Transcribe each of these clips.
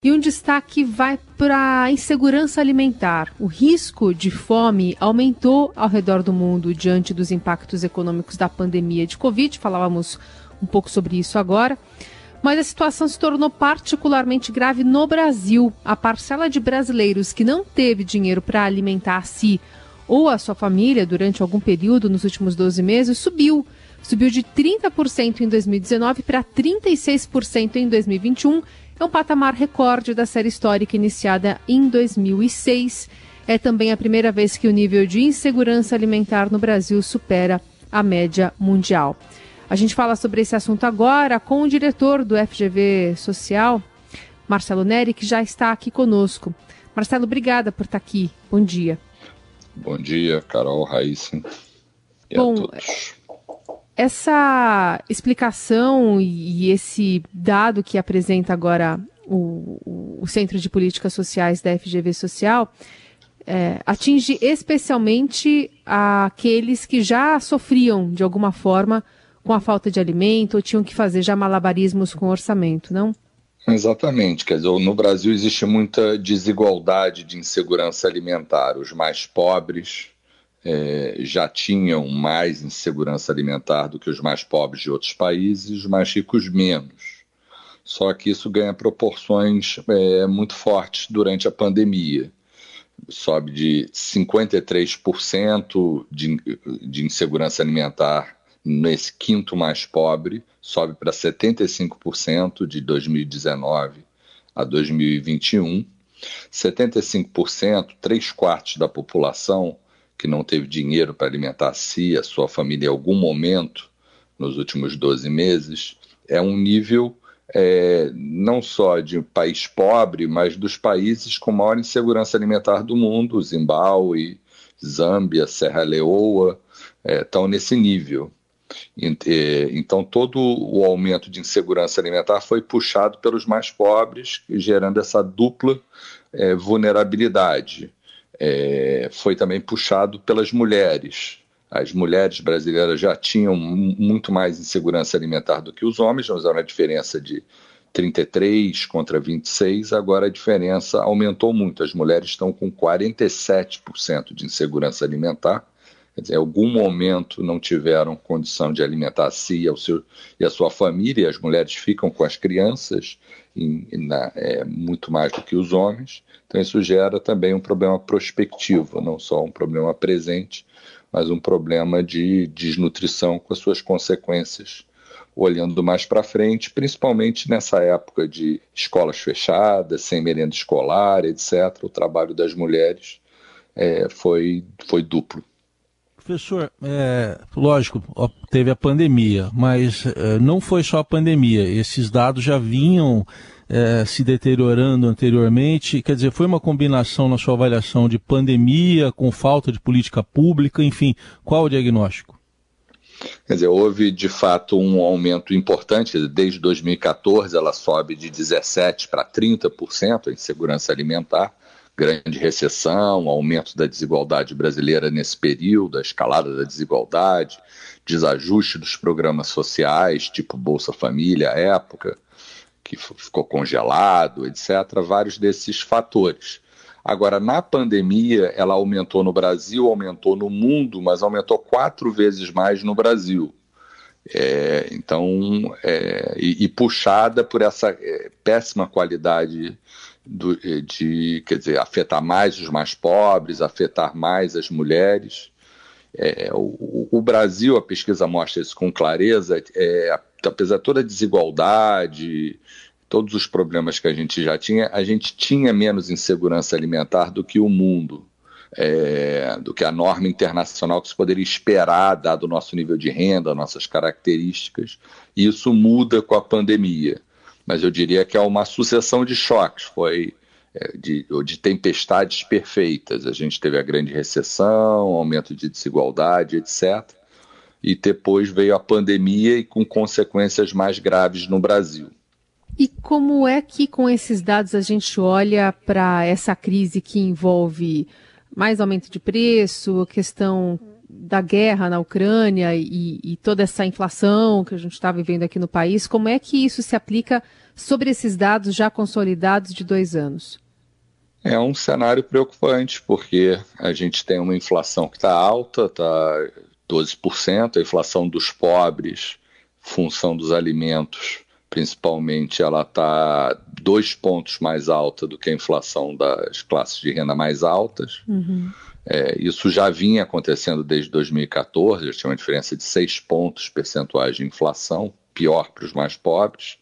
E um destaque vai para a insegurança alimentar. O risco de fome aumentou ao redor do mundo diante dos impactos econômicos da pandemia de Covid. Falávamos um pouco sobre isso agora. Mas a situação se tornou particularmente grave no Brasil. A parcela de brasileiros que não teve dinheiro para alimentar a si ou a sua família durante algum período nos últimos 12 meses subiu. Subiu de 30% em 2019 para 36% em 2021 é um patamar recorde da série histórica iniciada em 2006. É também a primeira vez que o nível de insegurança alimentar no Brasil supera a média mundial. A gente fala sobre esse assunto agora com o diretor do FGV Social, Marcelo Neri, que já está aqui conosco. Marcelo, obrigada por estar aqui. Bom dia. Bom dia, Carol, Raíssa e Bom, a todos. Essa explicação e esse dado que apresenta agora o, o Centro de Políticas Sociais da FGV Social é, atinge especialmente aqueles que já sofriam de alguma forma com a falta de alimento ou tinham que fazer já malabarismos com orçamento, não? Exatamente, quer dizer, no Brasil existe muita desigualdade de insegurança alimentar. Os mais pobres é, já tinham mais insegurança alimentar do que os mais pobres de outros países, os mais ricos menos. Só que isso ganha proporções é, muito fortes durante a pandemia. Sobe de 53% de, de insegurança alimentar nesse quinto mais pobre, sobe para 75% de 2019 a 2021. 75%, três quartos da população que não teve dinheiro para alimentar a si, a sua família em algum momento nos últimos 12 meses, é um nível é, não só de um país pobre, mas dos países com maior insegurança alimentar do mundo, Zimbábue, Zâmbia, Serra Leoa, é, estão nesse nível. É, então, todo o aumento de insegurança alimentar foi puxado pelos mais pobres, gerando essa dupla é, vulnerabilidade é, foi também puxado pelas mulheres. As mulheres brasileiras já tinham muito mais insegurança alimentar do que os homens, nós era uma diferença de 33 contra 26, agora a diferença aumentou muito. As mulheres estão com 47% de insegurança alimentar. Dizer, em algum momento não tiveram condição de alimentar a si e, seu, e a sua família, e as mulheres ficam com as crianças em, na, é, muito mais do que os homens. Então, isso gera também um problema prospectivo, não só um problema presente, mas um problema de desnutrição com as suas consequências, olhando mais para frente, principalmente nessa época de escolas fechadas, sem merenda escolar, etc. O trabalho das mulheres é, foi, foi duplo. Professor, é, lógico, teve a pandemia, mas é, não foi só a pandemia. Esses dados já vinham é, se deteriorando anteriormente? Quer dizer, foi uma combinação na sua avaliação de pandemia com falta de política pública, enfim, qual o diagnóstico? Quer dizer, houve de fato um aumento importante, desde 2014 ela sobe de 17% para 30% a insegurança alimentar, grande recessão, aumento da desigualdade brasileira nesse período, a escalada da desigualdade, desajuste dos programas sociais, tipo Bolsa Família, época, que ficou congelado, etc., vários desses fatores. Agora, na pandemia, ela aumentou no Brasil, aumentou no mundo, mas aumentou quatro vezes mais no Brasil. É, então, é, e, e, puxada por essa é, péssima qualidade do, de, quer dizer, afetar mais os mais pobres, afetar mais as mulheres. É, o, o, Brasil, a pesquisa mostra isso com clareza, é, apesar de toda a desigualdade, todos os problemas que a gente já tinha, a gente tinha menos insegurança alimentar do que o mundo, é, do que a norma internacional que se poderia esperar, dado o nosso nível de renda, nossas características. E isso muda com a pandemia. Mas eu diria que é uma sucessão de choques. Foi é, de, de tempestades perfeitas. A gente teve a grande recessão, aumento de desigualdade, etc. E depois veio a pandemia e com consequências mais graves no Brasil. E como é que, com esses dados, a gente olha para essa crise que envolve mais aumento de preço, questão da guerra na Ucrânia e, e toda essa inflação que a gente está vivendo aqui no país, como é que isso se aplica sobre esses dados já consolidados de dois anos? É um cenário preocupante, porque a gente tem uma inflação que está alta, está 12%, a inflação dos pobres, função dos alimentos, principalmente, ela está dois pontos mais alta do que a inflação das classes de renda mais altas. Uhum. É, isso já vinha acontecendo desde 2014, já tinha uma diferença de seis pontos percentuais de inflação, pior para os mais pobres.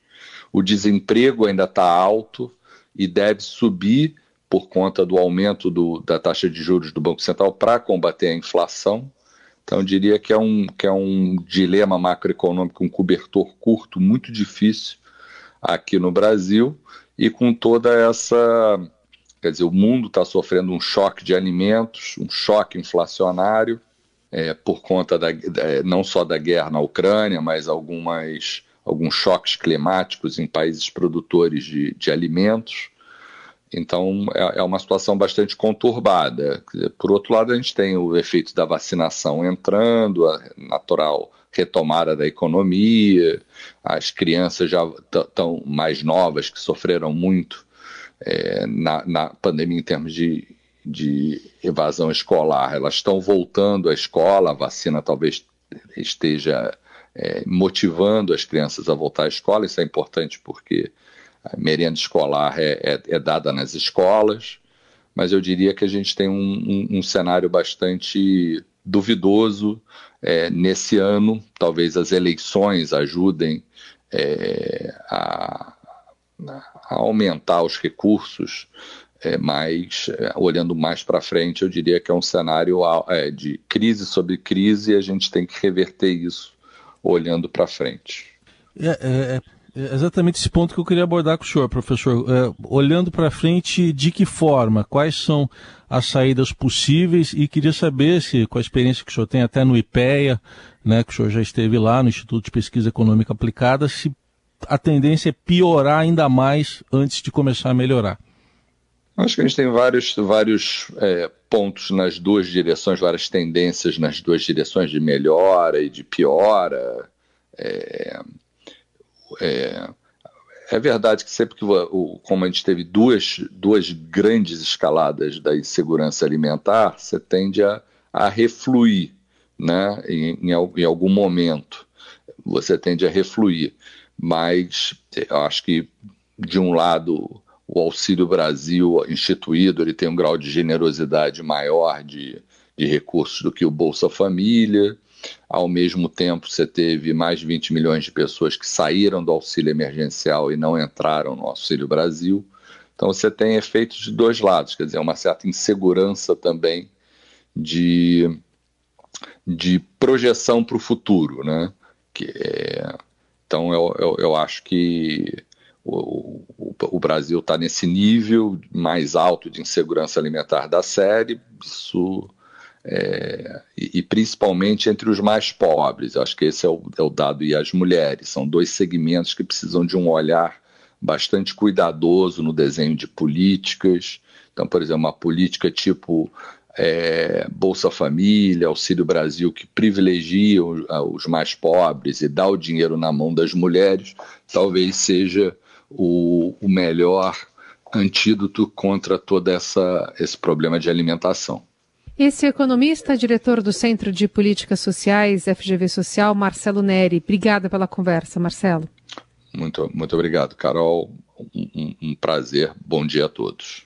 O desemprego ainda está alto e deve subir por conta do aumento do, da taxa de juros do Banco Central para combater a inflação. Então, eu diria que é, um, que é um dilema macroeconômico, um cobertor curto, muito difícil aqui no Brasil, e com toda essa. Quer dizer, o mundo está sofrendo um choque de alimentos, um choque inflacionário, é, por conta da, não só da guerra na Ucrânia, mas algumas, alguns choques climáticos em países produtores de, de alimentos. Então, é, é, uma situação bastante conturbada. Por outro lado, a gente tem o efeito da vacinação entrando, a natural retomada da economia, as crianças já estão mais novas, que sofreram muito é, na, na, pandemia em termos de, de evasão escolar, elas estão voltando à escola, a vacina talvez esteja é, motivando as crianças a voltar à escola, isso é importante porque a merenda escolar é, é, é, dada nas escolas, mas eu diria que a gente tem um, um, um cenário bastante duvidoso é, nesse ano. Talvez as eleições ajudem é, a, a, aumentar os recursos, é, mas é, olhando mais para frente, eu diria que é um cenário é, de crise sobre crise e a gente tem que reverter isso olhando para frente. É, é é exatamente esse ponto que eu queria abordar com o senhor, professor. É, olhando para frente, de que forma? Quais são as saídas possíveis? E queria saber se, com a experiência que o senhor tem até no IPEA, né, que o senhor já esteve lá no Instituto de Pesquisa Econômica Aplicada, se a tendência é piorar ainda mais antes de começar a melhorar. Acho que a gente tem vários, vários é, pontos nas duas direções, várias tendências nas duas direções de melhora e de piora. É, é, é verdade que sempre que, o, como a gente teve duas, duas grandes escaladas da insegurança alimentar, você tende a, a refluir, né, em, em, em algum momento, você tende a refluir. Mas eu acho que, de um lado, o Auxílio Brasil instituído, ele tem um grau de generosidade maior de, de recursos do que o Bolsa Família, ao mesmo tempo, você teve mais de 20 milhões de pessoas que saíram do auxílio emergencial e não entraram no Auxílio Brasil. Então, você tem efeitos de dois lados, quer dizer, uma certa insegurança também de, de projeção para o futuro. Né? Que é, então, eu, eu, eu, acho que o, o, o Brasil está nesse nível mais alto de insegurança alimentar da série. Isso é, e, e, principalmente entre os mais pobres. Eu acho que esse é o, é o, dado. E as mulheres. São dois segmentos que precisam de um olhar bastante cuidadoso no desenho de políticas. Então, por exemplo, uma política tipo é, Bolsa Família, Auxílio Brasil, que privilegia os mais pobres e dá o dinheiro na mão das mulheres, talvez seja o, o melhor antídoto contra todo essa, esse problema de alimentação. Esse economista, diretor do Centro de Políticas Sociais, FGV Social, Marcelo Neri. Obrigada pela conversa, Marcelo. Muito, muito obrigado, Carol. Um, um prazer. Bom dia a todos.